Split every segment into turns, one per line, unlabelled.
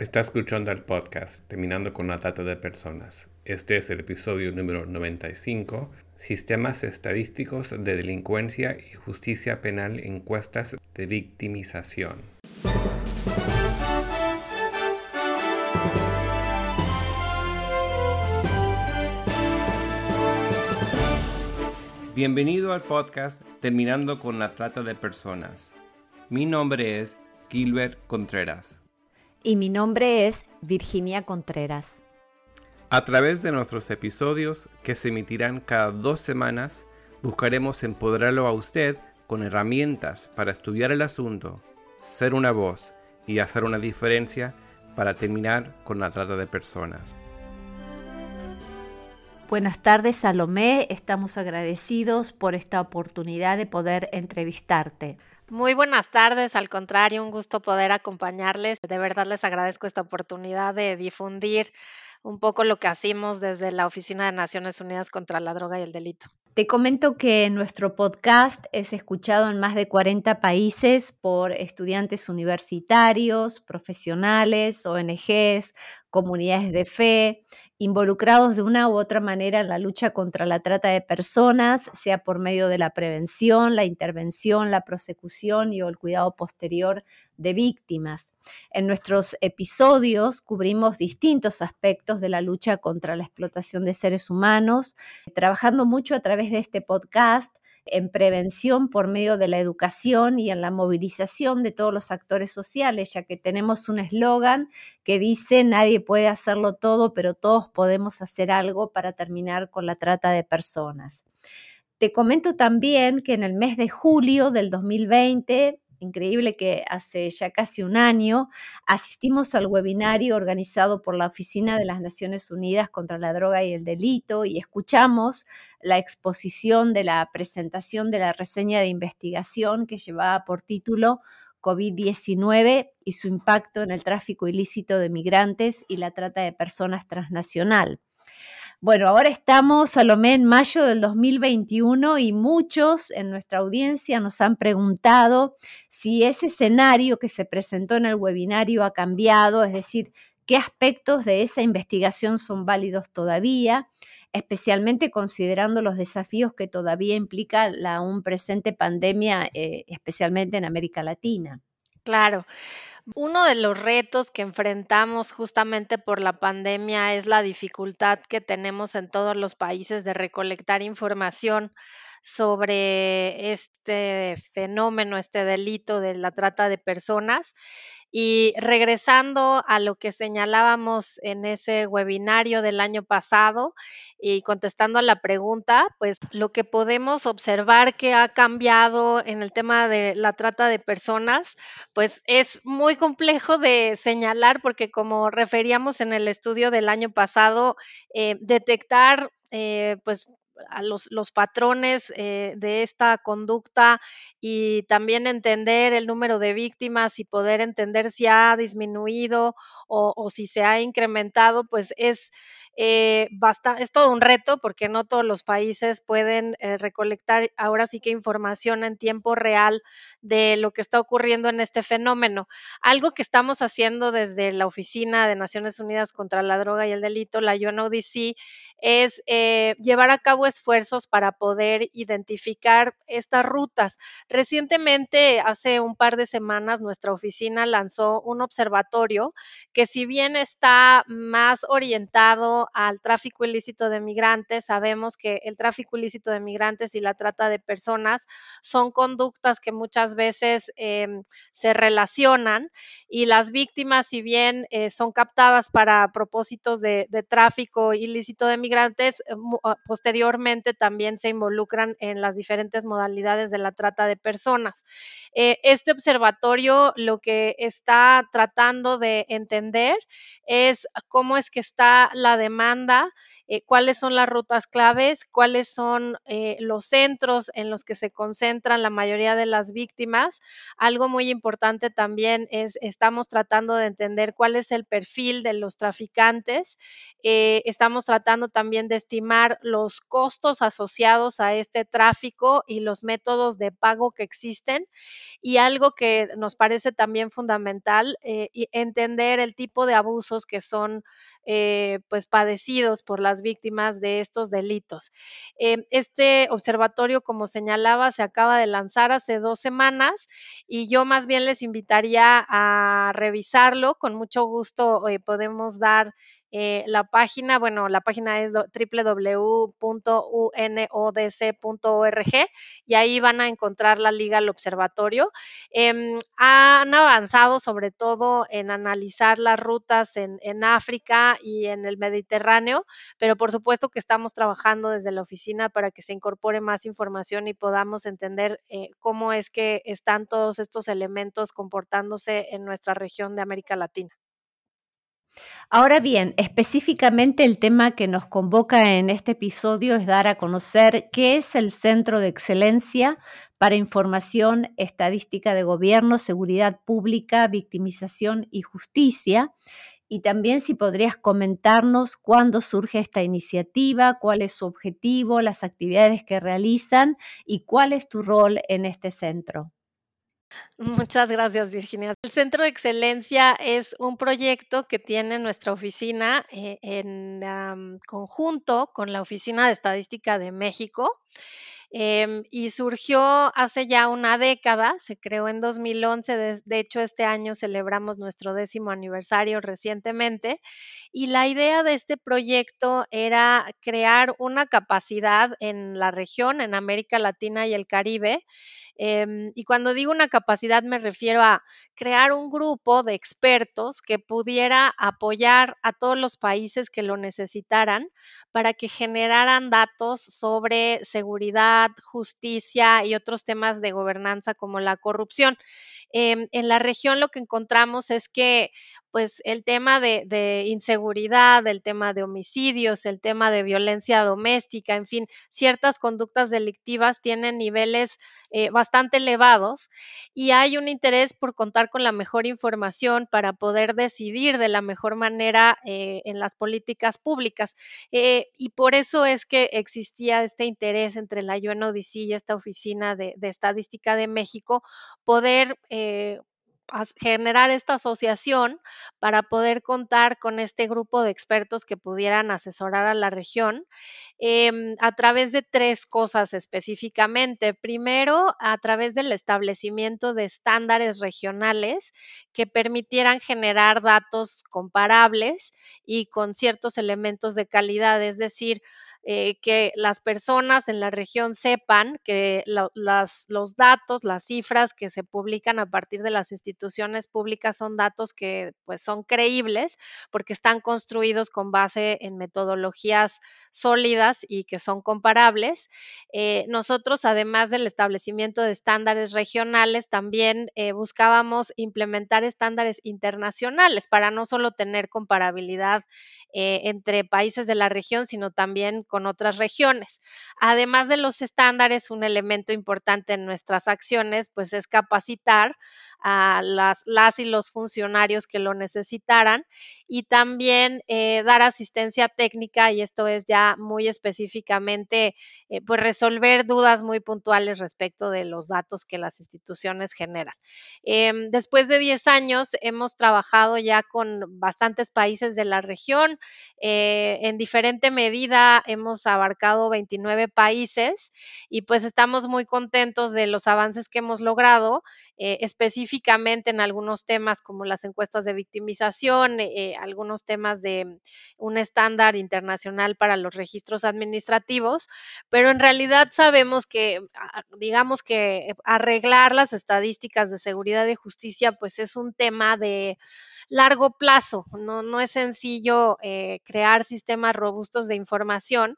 Está escuchando el podcast Terminando con la Trata de Personas. Este es el episodio número 95, Sistemas Estadísticos de Delincuencia y Justicia Penal Encuestas de Victimización. Bienvenido al podcast Terminando con la Trata de Personas. Mi nombre es Gilbert Contreras
y mi nombre es Virginia Contreras.
A través de nuestros episodios, que se emitirán cada dos semanas, buscaremos empoderarlo a usted con herramientas para estudiar el asunto, ser una voz y hacer una diferencia para terminar con la trata de personas.
Buenas tardes, Salomé. Estamos agradecidos por esta oportunidad de poder entrevistarte.
Muy buenas tardes, al contrario, un gusto poder acompañarles. De verdad les agradezco esta oportunidad de difundir un poco lo que hacemos desde la Oficina de Naciones Unidas contra la Droga y el Delito.
Te comento que nuestro podcast es escuchado en más de 40 países por estudiantes universitarios, profesionales, ONGs, comunidades de fe, involucrados de una u otra manera en la lucha contra la trata de personas, sea por medio de la prevención, la intervención, la prosecución y el cuidado posterior de víctimas. En nuestros episodios cubrimos distintos aspectos de la lucha contra la explotación de seres humanos, trabajando mucho a través de este podcast en prevención por medio de la educación y en la movilización de todos los actores sociales, ya que tenemos un eslogan que dice nadie puede hacerlo todo, pero todos podemos hacer algo para terminar con la trata de personas. Te comento también que en el mes de julio del 2020 increíble que hace ya casi un año asistimos al webinario organizado por la Oficina de las Naciones Unidas contra la Droga y el Delito y escuchamos la exposición de la presentación de la reseña de investigación que llevaba por título COVID-19 y su impacto en el tráfico ilícito de migrantes y la trata de personas transnacional. Bueno, ahora estamos, Salomé, en mayo del 2021 y muchos en nuestra audiencia nos han preguntado si ese escenario que se presentó en el webinario ha cambiado, es decir, qué aspectos de esa investigación son válidos todavía, especialmente considerando los desafíos que todavía implica la aún presente pandemia, eh, especialmente en América Latina.
Claro. Uno de los retos que enfrentamos justamente por la pandemia es la dificultad que tenemos en todos los países de recolectar información sobre este fenómeno, este delito de la trata de personas. Y regresando a lo que señalábamos en ese webinario del año pasado y contestando a la pregunta, pues lo que podemos observar que ha cambiado en el tema de la trata de personas, pues es muy complejo de señalar porque como referíamos en el estudio del año pasado, eh, detectar eh, pues a los, patrones eh, de esta conducta y también entender el número de víctimas y poder entender si ha disminuido o, si se ha incrementado, pues es, eh, es todo un reto porque no todos los países pueden eh, recolectar ahora sí que información en tiempo real de lo que está ocurriendo en este fenómeno. Algo que estamos haciendo desde la Oficina de Naciones Unidas contra la Droga y el Delito, la UNODC, es llevar a cabo esfuerzos para poder identificar estas rutas. Recientemente, hace un par de semanas, nuestra oficina lanzó un observatorio que si bien está más orientado al tráfico ilícito de migrantes, sabemos que el tráfico ilícito de migrantes y la trata de personas son conductas que muchas veces em, se relacionan y las víctimas, si bien eh, son captadas para propósitos de, de tráfico ilícito de migrantes, eh, ah, posteriormente también se involucran en las diferentes modalidades de la trata de personas. Eh, este observatorio lo que está tratando de entender es cómo es que está la demanda, demanda eh, cuáles son las rutas claves, cuáles son eh, los centros en los que se concentran la mayoría de las víctimas. Algo muy importante también es, estamos tratando de entender cuál es el perfil de los traficantes. Eh, estamos tratando también de estimar los costos asociados a este tráfico y los métodos de pago que existen. Y algo que nos parece también fundamental, entender el tipo de abusos que son pues padecidos por las víctimas de estos delitos. Eh, este observatorio, como señalaba, se acaba de lanzar hace dos semanas y yo más bien les invitaría a revisarlo. Con mucho gusto eh, podemos dar eh, la página, bueno, la página es www.unodc.org y ahí van a encontrar la liga al observatorio. Em, han avanzado sobre todo en analizar las rutas en, África y en el Mediterráneo, pero por supuesto que estamos trabajando desde la oficina para que se incorpore más información y podamos entender eh, cómo es que están todos estos elementos comportándose en nuestra región de América Latina.
Ahora bien, específicamente el tema que nos convoca en este episodio es dar a conocer qué es el Centro de Excelencia para Información Estadística de Gobierno, Seguridad Pública, Victimización y Justicia. Y también si podrías comentarnos cuándo surge esta iniciativa, cuál es su objetivo, las actividades que realizan y cuál es tu rol en este centro.
Muchas gracias, Virginia. El Centro de Excelencia es un proyecto que tiene nuestra oficina eh, en conjunto con la Oficina de Estadística de México. Em, y surgió hace ya una década, se creó en 2011, de, de, hecho este año celebramos nuestro décimo aniversario recientemente, y la idea de este proyecto era crear una capacidad en la región, en América Latina y el Caribe, Em, y cuando digo una capacidad me refiero a crear un grupo de expertos que pudiera apoyar a todos los países que lo necesitaran para que generaran datos sobre seguridad, justicia y otros temas de gobernanza como la corrupción. Em, en la región lo que encontramos es que pues el tema de, inseguridad, el tema de homicidios, el tema de violencia doméstica, en fin, ciertas conductas delictivas tienen niveles eh, bastante elevados y hay un interés por contar con la mejor información para poder decidir de la mejor manera eh, en las políticas públicas. Eh, y por eso es que existía este interés entre la UNODC y esta oficina de, de estadística de México, poder generar esta asociación para poder contar con este grupo de expertos que pudieran asesorar a la región em, a través de tres cosas específicamente. Primero, a través del establecimiento de estándares regionales que permitieran generar datos comparables y con ciertos elementos de calidad, es decir, eh, que las personas en la región sepan que los datos, las cifras que se publican a partir de las instituciones públicas son datos que pues son creíbles porque están construidos con base en metodologías sólidas y que son comparables. Eh, nosotros, además del establecimiento de estándares regionales, también eh, buscábamos implementar estándares internacionales para no solo tener comparabilidad entre países de la región, sino también con otras regiones. Además de los estándares, un elemento importante en nuestras acciones, pues es capacitar a las, las y los funcionarios que lo necesitaran y también eh, dar asistencia técnica y esto es ya muy específicamente eh, pues resolver dudas muy puntuales respecto de los datos que las instituciones generan. Em, después de 10 años hemos trabajado ya con bastantes países de la región. Eh, en diferente medida hemos abarcado 29 países y pues estamos muy contentos de los avances que hemos logrado, específicamente específicamente en algunos temas como las encuestas de victimización, eh, algunos temas de un estándar internacional para los registros administrativos, pero en realidad sabemos que, ah, digamos que arreglar las estadísticas de seguridad y justicia, pues es un tema de largo plazo, no, no es sencillo eh, crear sistemas robustos de información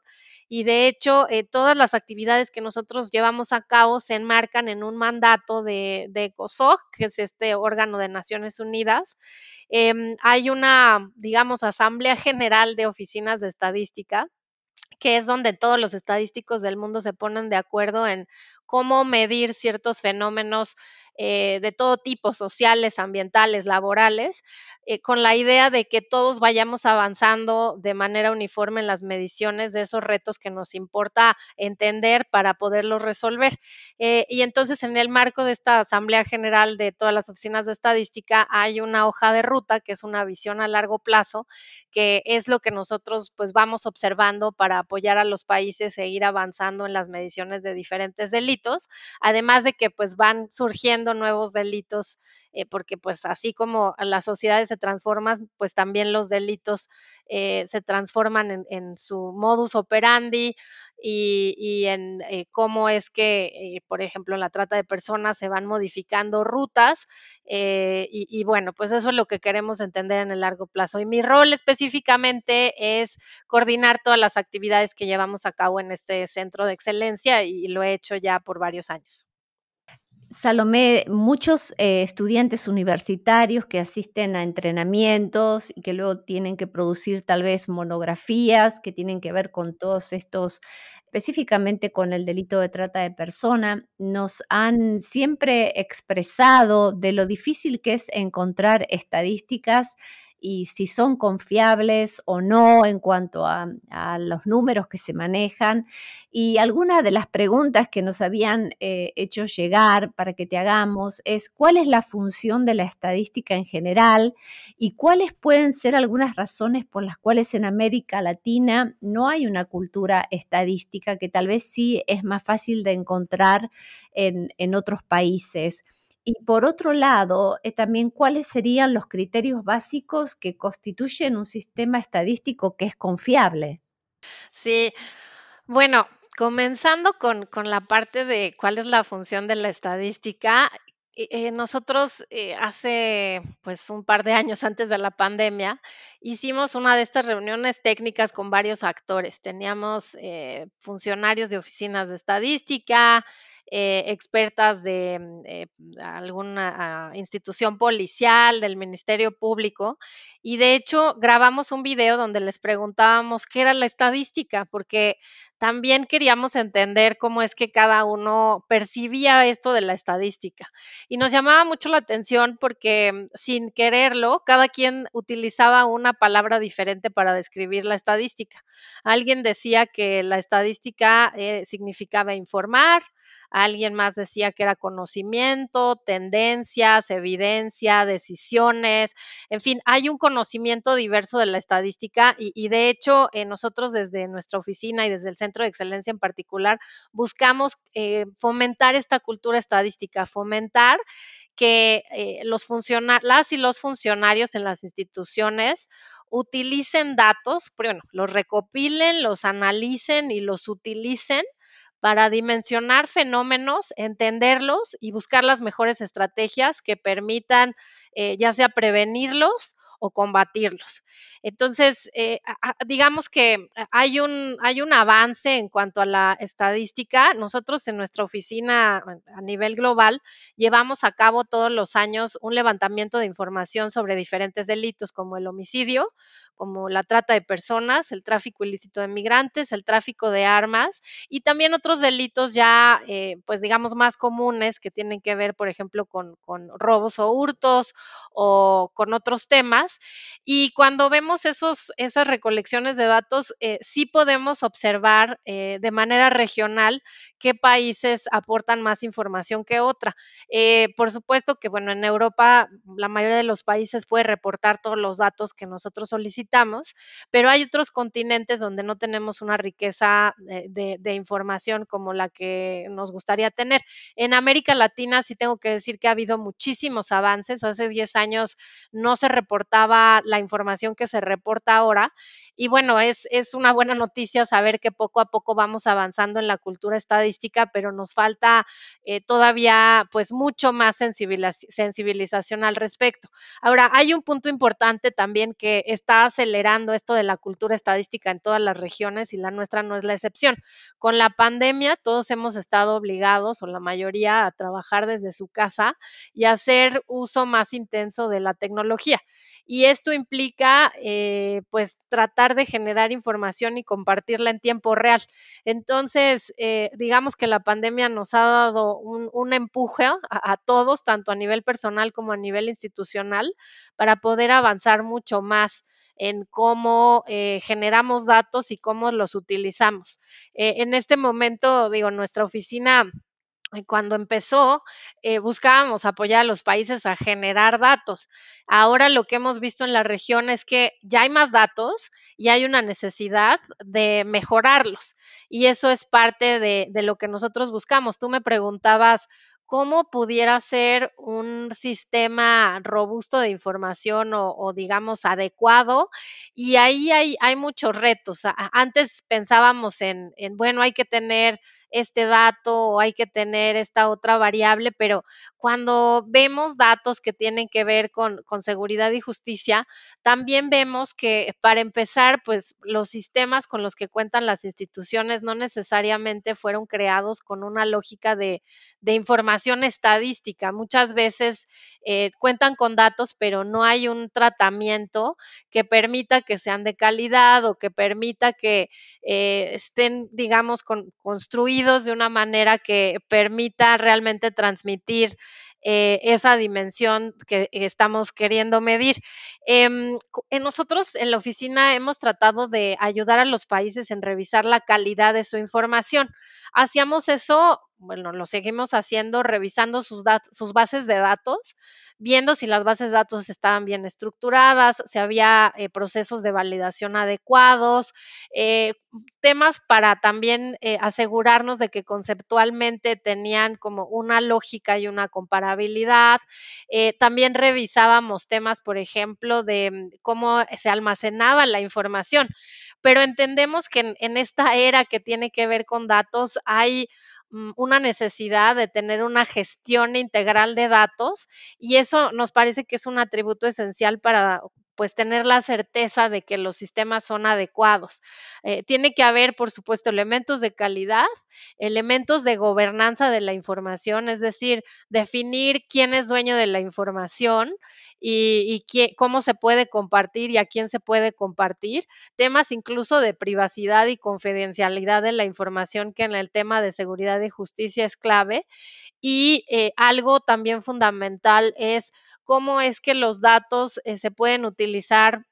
y de hecho eh, todas las actividades que nosotros llevamos a cabo se enmarcan en un mandato de, de COSOC, que es este órgano de Naciones Unidas. Em, hay una, digamos, Asamblea General de Oficinas de Estadística que es donde todos los estadísticos del mundo se ponen de acuerdo en cómo medir ciertos fenómenos eh, de todo tipo, sociales, ambientales, laborales, eh, con la idea de que todos vayamos avanzando de manera uniforme en las mediciones de esos retos que nos importa entender para poderlos resolver. Eh, y entonces en el marco de esta Asamblea General de todas las oficinas de estadística hay una hoja de ruta que es una visión a largo plazo, que es lo que nosotros pues vamos observando para apoyar a los países e ir avanzando en las mediciones de diferentes delitos, además de que pues van surgiendo nuevos delitos, eh, porque pues así como las sociedades se transforman, pues también los delitos eh, se transforman en, su modus operandi y, en eh, cómo es que, por ejemplo, en la trata de personas se van modificando rutas y, y, bueno, pues eso es lo que queremos entender en el largo plazo. Y mi rol específicamente es coordinar todas las actividades que llevamos a cabo en este centro de excelencia y lo he hecho ya por varios años.
Salomé, muchos eh, estudiantes universitarios que asisten a entrenamientos y que luego tienen que producir tal vez monografías que tienen que ver con todos estos, específicamente con el delito de trata de persona, nos han siempre expresado de lo difícil que es encontrar estadísticas y si son confiables o no en cuanto a, los números que se manejan. Y algunas de las preguntas que nos habían eh, hecho llegar para que te hagamos es cuál es la función de la estadística en general y cuáles pueden ser algunas razones por las cuales en América Latina no hay una cultura estadística que tal vez sí es más fácil de encontrar en, en otros países. Y por otro lado, eh, también cuáles serían los criterios básicos que constituyen un sistema estadístico que es confiable.
Sí, bueno, comenzando con, con la parte de cuál es la función de la estadística, eh, nosotros eh, hace pues un par de años antes de la pandemia hicimos una de estas reuniones técnicas con varios actores. Teníamos funcionarios de oficinas de estadística, eh, expertas de mm, eh, alguna ah, institución policial, del Ministerio Público, y de hecho grabamos un video donde les preguntábamos qué era la estadística, porque también queríamos entender cómo es que cada uno percibía esto de la estadística. Y nos llamaba mucho la atención porque mm, sin quererlo, cada quien utilizaba una palabra diferente para describir la estadística. Alguien decía que la estadística eh, significaba informar, alguien más decía que era conocimiento, tendencias, evidencia, decisiones, en fin, hay un conocimiento diverso de la estadística y, de hecho eh, nosotros desde nuestra oficina y desde el Centro de Excelencia en particular buscamos eh, fomentar esta cultura estadística, fomentar que eh, los las y los funcionarios en las instituciones utilicen datos, bueno, los recopilen, los analicen y los utilicen para dimensionar fenómenos, entenderlos y buscar las mejores estrategias que permitan eh, ya sea prevenirlos o combatirlos. Entonces, eh, digamos que hay un, hay un avance en cuanto a la estadística. Nosotros en nuestra oficina a nivel global llevamos a cabo todos los años un levantamiento de información sobre diferentes delitos como el homicidio, como la trata de personas, el tráfico ilícito de migrantes, el tráfico de armas y también otros delitos ya, eh, pues digamos, más comunes que tienen que ver, por ejemplo, con, robos o hurtos o con otros temas. Y cuando vemos esos, esas recolecciones de datos, eh, sí podemos observar eh, de manera regional qué países aportan más información que otra. por supuesto que, bueno, en Europa la mayoría de los países puede reportar todos los datos que nosotros solicitamos pero hay otros continentes donde no tenemos una riqueza de, información como la que nos gustaría tener. En América Latina sí tengo que decir que ha habido muchísimos avances. Hace 10 años no se reportaba la información que se reporta ahora. Y bueno, es, es una buena noticia saber que poco a poco vamos avanzando en la cultura estadística, pero nos falta eh, todavía pues mucho más sensibilización al respecto. Ahora, hay un punto importante también que está acelerando esto de la cultura estadística en todas las regiones y la nuestra no es la excepción. Con la pandemia todos hemos estado obligados o la mayoría a trabajar desde su casa y hacer uso más intenso de la tecnología. Y esto implica eh, pues tratar de generar información y compartirla en tiempo real. Entonces, eh, digamos que la pandemia nos ha dado un, empuje a, todos, tanto a nivel personal como a nivel institucional, para poder avanzar mucho más en cómo eh, generamos datos y cómo los utilizamos. en este momento, digo, nuestra oficina cuando empezó, eh, buscábamos apoyar a los países a generar datos. Ahora lo que hemos visto en la región es que ya hay más datos y hay una necesidad de mejorarlos. Y eso es parte de, de lo que nosotros buscamos. Tú me preguntabas cómo pudiera ser un sistema robusto de información o, digamos adecuado. Y ahí hay, muchos retos. Antes pensábamos en, en, bueno, hay que tener este dato o hay que tener esta otra variable, pero cuando vemos datos que tienen que ver con, seguridad y justicia, también vemos que para empezar, pues los sistemas con los que cuentan las instituciones no necesariamente fueron creados con una lógica de información estadística. Muchas veces eh, cuentan con datos, pero no hay un tratamiento que permita que sean de calidad o que permita que eh, estén, digamos, construidos de una manera que permita realmente transmitir eh, esa dimensión que estamos queriendo medir. Em, en nosotros en la oficina hemos tratado de ayudar a los países en revisar la calidad de su información. Hacíamos eso, bueno, lo seguimos haciendo revisando sus, sus bases de datos viendo si las bases de datos estaban bien estructuradas, si había eh, procesos de validación adecuados, eh, temas para también eh, asegurarnos de que conceptualmente tenían como una lógica y una comparabilidad. también revisábamos temas, por ejemplo, de mm, cómo se almacenaba la información, pero entendemos que en esta era que tiene que ver con datos hay una necesidad de tener una gestión integral de datos y eso nos parece que es un atributo esencial para pues tener la certeza de que los sistemas son adecuados. Eh, tiene que haber, por supuesto, elementos de calidad, elementos de gobernanza de la información, es decir, definir quién es dueño de la información y, cómo se puede compartir y a quién se puede compartir, temas incluso de privacidad y confidencialidad de la información que en el tema de seguridad y justicia es clave. Y eh, algo también fundamental es cómo es que los datos eh, se pueden utilizar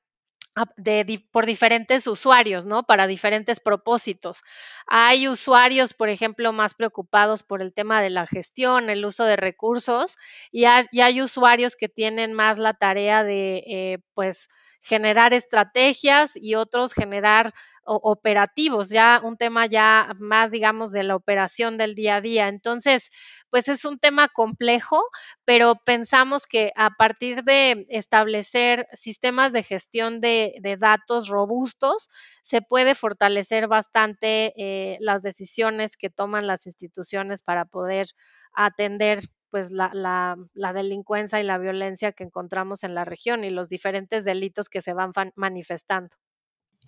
por diferentes usuarios, ¿no? Para diferentes propósitos. Hay usuarios, por ejemplo, más preocupados por el tema de la gestión, el uso de recursos, y hay, usuarios que tienen más la tarea de, eh, pues, generar estrategias y otros generar operativos, ya un tema ya más, digamos, de la operación del día a día. Entonces, pues es un tema complejo, pero pensamos que a partir de establecer sistemas de gestión de, datos robustos, se puede fortalecer bastante eh, las decisiones que toman las instituciones para poder atender pues la, la, delincuencia y la violencia que encontramos en la región y los diferentes delitos que se van manifestando.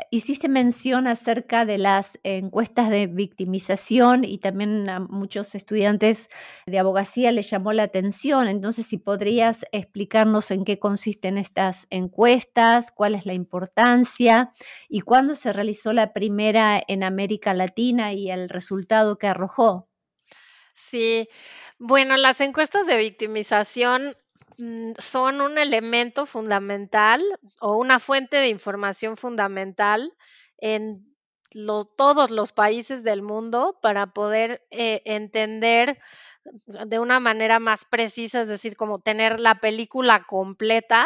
Hiciste mención acerca de las encuestas de victimización y también a muchos estudiantes de abogacía les llamó la atención. Entonces, si podrías explicarnos en qué consisten estas encuestas, cuál es la importancia y cuándo se realizó la primera en América Latina y el resultado que arrojó.
Sí, bueno, las encuestas de victimización son un elemento fundamental o una fuente de información fundamental en todos los países del mundo para poder eh, entender de una manera más precisa, es decir, como tener la película completa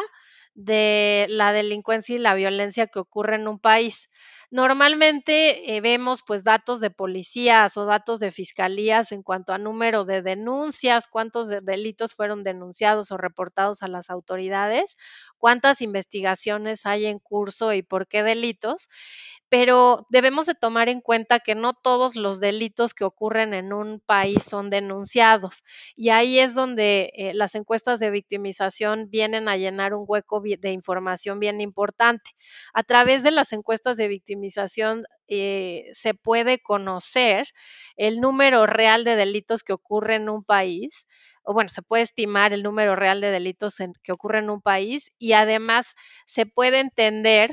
de la delincuencia y la violencia que ocurre en un país. Normalmente eh, vemos pues datos de policías o datos de fiscalías en cuanto a número de denuncias, cuántos delitos fueron denunciados o reportados a las autoridades, cuántas investigaciones hay en curso y por qué delitos pero debemos de tomar en cuenta que no todos los delitos que ocurren en un país son denunciados y ahí es donde eh, las encuestas de victimización vienen a llenar un hueco de información bien importante. A través de las encuestas de victimización eh, se puede conocer el número real de delitos que ocurren en un país o bueno, se puede estimar el número real de delitos que ocurren en un país y además se puede entender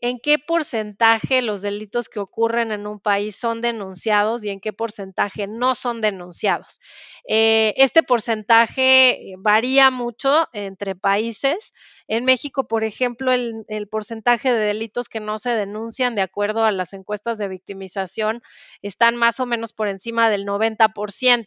en qué porcentaje los delitos que ocurren en un país son denunciados y en qué porcentaje no son denunciados. Eh, este porcentaje varía mucho entre países. En México, por ejemplo, el, el, porcentaje de delitos que no se denuncian de acuerdo a las encuestas de victimización están más o menos por encima del 90%.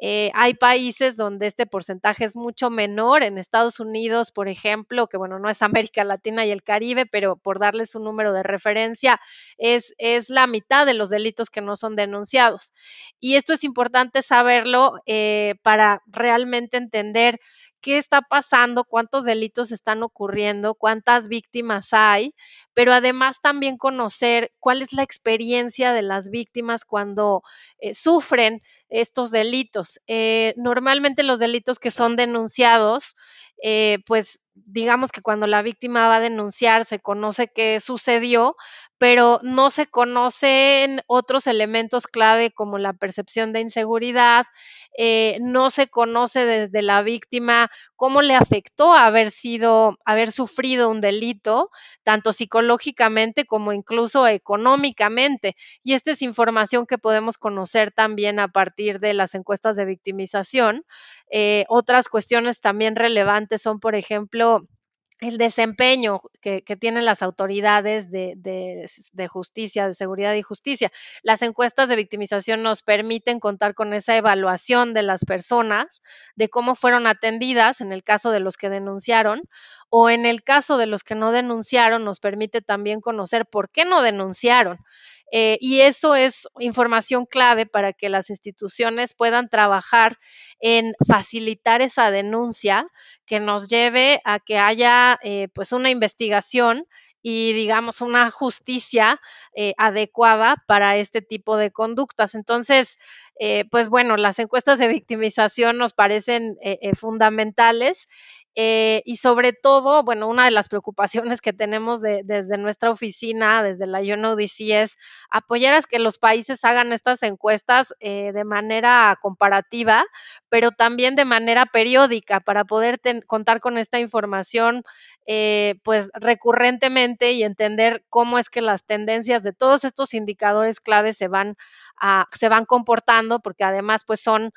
Eh, hay países donde este porcentaje es mucho menor. En Estados Unidos, por ejemplo, que bueno, no es América Latina y el Caribe, pero por darles un número de referencia, es, es la mitad de los delitos que no son denunciados. Y esto es importante saberlo eh, para realmente entender qué está pasando, cuántos delitos están ocurriendo, cuántas víctimas hay, pero además también conocer cuál es la experiencia de las víctimas cuando eh, sufren estos delitos. Eh, normalmente los delitos que son denunciados, eh, pues digamos que cuando la víctima va a denunciar se conoce qué sucedió, pero no se conocen otros elementos clave como la percepción de inseguridad, eh, no se conoce desde la víctima cómo le afectó haber sido, haber sufrido un delito, tanto psicológicamente como incluso económicamente. Y esta es información que podemos conocer también a partir de las encuestas de victimización. Eh, otras cuestiones también relevantes son, por ejemplo, el desempeño que, tienen las autoridades de, justicia, de seguridad y justicia. Las encuestas de victimización nos permiten contar con esa evaluación de las personas, de cómo fueron atendidas en el caso de los que denunciaron, o en el caso de los que no denunciaron, nos permite también conocer por qué no denunciaron. Eh, y eso es información clave para que las instituciones puedan trabajar en facilitar esa denuncia que nos lleve a que haya eh, pues una investigación y digamos una justicia eh, adecuada para este tipo de conductas. Entonces, pues bueno, las encuestas de victimización nos parecen fundamentales eh, y sobre todo, bueno, una de las preocupaciones que tenemos desde nuestra oficina, desde la UNODC, es apoyar a que los países hagan estas encuestas eh, de manera comparativa, pero también de manera periódica para poder contar con esta información eh, pues recurrentemente y entender cómo es que las tendencias de todos estos indicadores claves se van, a, se van comportando, porque además pues son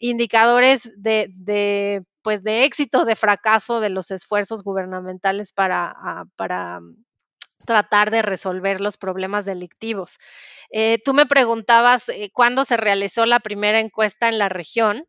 indicadores de, pues de éxito, de fracaso de los esfuerzos gubernamentales para, ah, para tratar de resolver los problemas delictivos. Eh, tú me preguntabas eh, cuándo se realizó la primera encuesta en la región.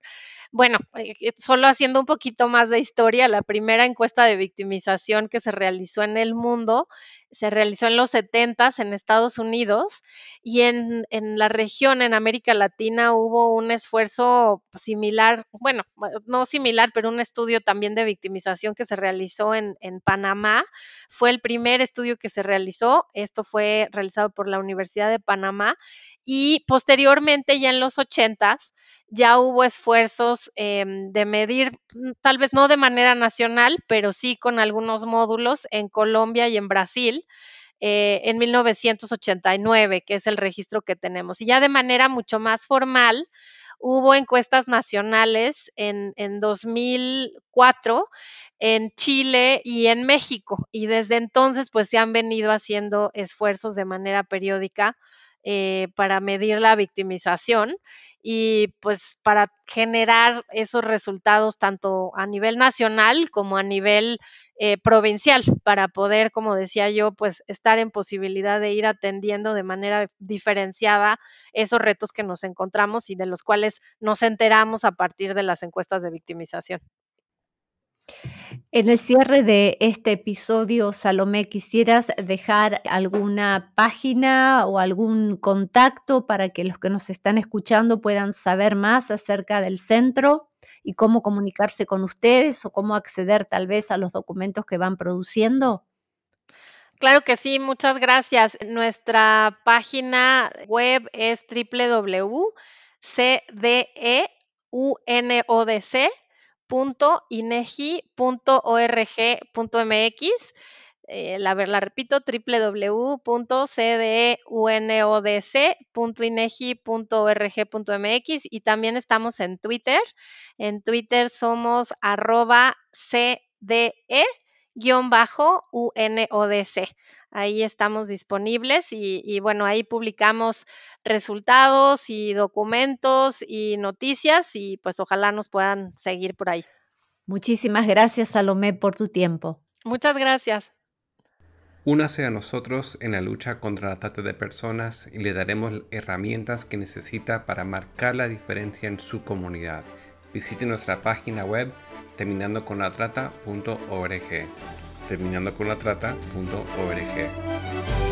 Bueno, eh, solo haciendo un poquito más de historia, la primera encuesta de victimización que se realizó en el mundo se realizó en los 70 en Estados Unidos y en, la región, en América Latina, hubo un esfuerzo similar, bueno, no similar, pero un estudio también de victimización que se realizó en, en Panamá. Fue el primer estudio que se realizó. Esto fue realizado por la Universidad de Panamá y posteriormente, ya en los 80 ya hubo esfuerzos em, de medir, mm, tal vez no de manera nacional, pero sí con algunos módulos en Colombia y en Brasil. Eh, en 1989, que es el registro que tenemos. Y ya de manera mucho más formal, hubo encuestas nacionales en, en 2004 en Chile y en México. Y desde entonces, pues se han venido haciendo esfuerzos de manera periódica eh, para medir la victimización y pues para generar esos resultados tanto a nivel nacional como a nivel eh, provincial para poder, como decía yo, pues estar en posibilidad de ir atendiendo de manera diferenciada esos retos que nos encontramos y de los cuales nos enteramos a partir de las encuestas de victimización.
En el cierre de este episodio, Salomé, ¿quisieras dejar alguna página o algún contacto para que los que nos están escuchando puedan saber más acerca del centro y cómo comunicarse con ustedes o cómo acceder tal vez a los documentos que van produciendo?
Claro que sí, muchas gracias. Nuestra página web es www.cdeunodc.inegi.org.mx. Eh, la, la repito, www.cdeunodc.inegi.org.mx y también estamos en Twitter. En Twitter somos arroba CDE-UNODC. Ahí estamos disponibles y, y, bueno, ahí publicamos resultados y documentos y noticias y pues ojalá nos puedan seguir por ahí.
Muchísimas gracias, Salomé, por tu tiempo.
Muchas gracias.
Únase a nosotros en la lucha contra la trata de personas y le daremos herramientas que necesita para marcar la diferencia en su comunidad. Visite nuestra página web terminandoconlatrata.org. Terminandoconlatrata.org.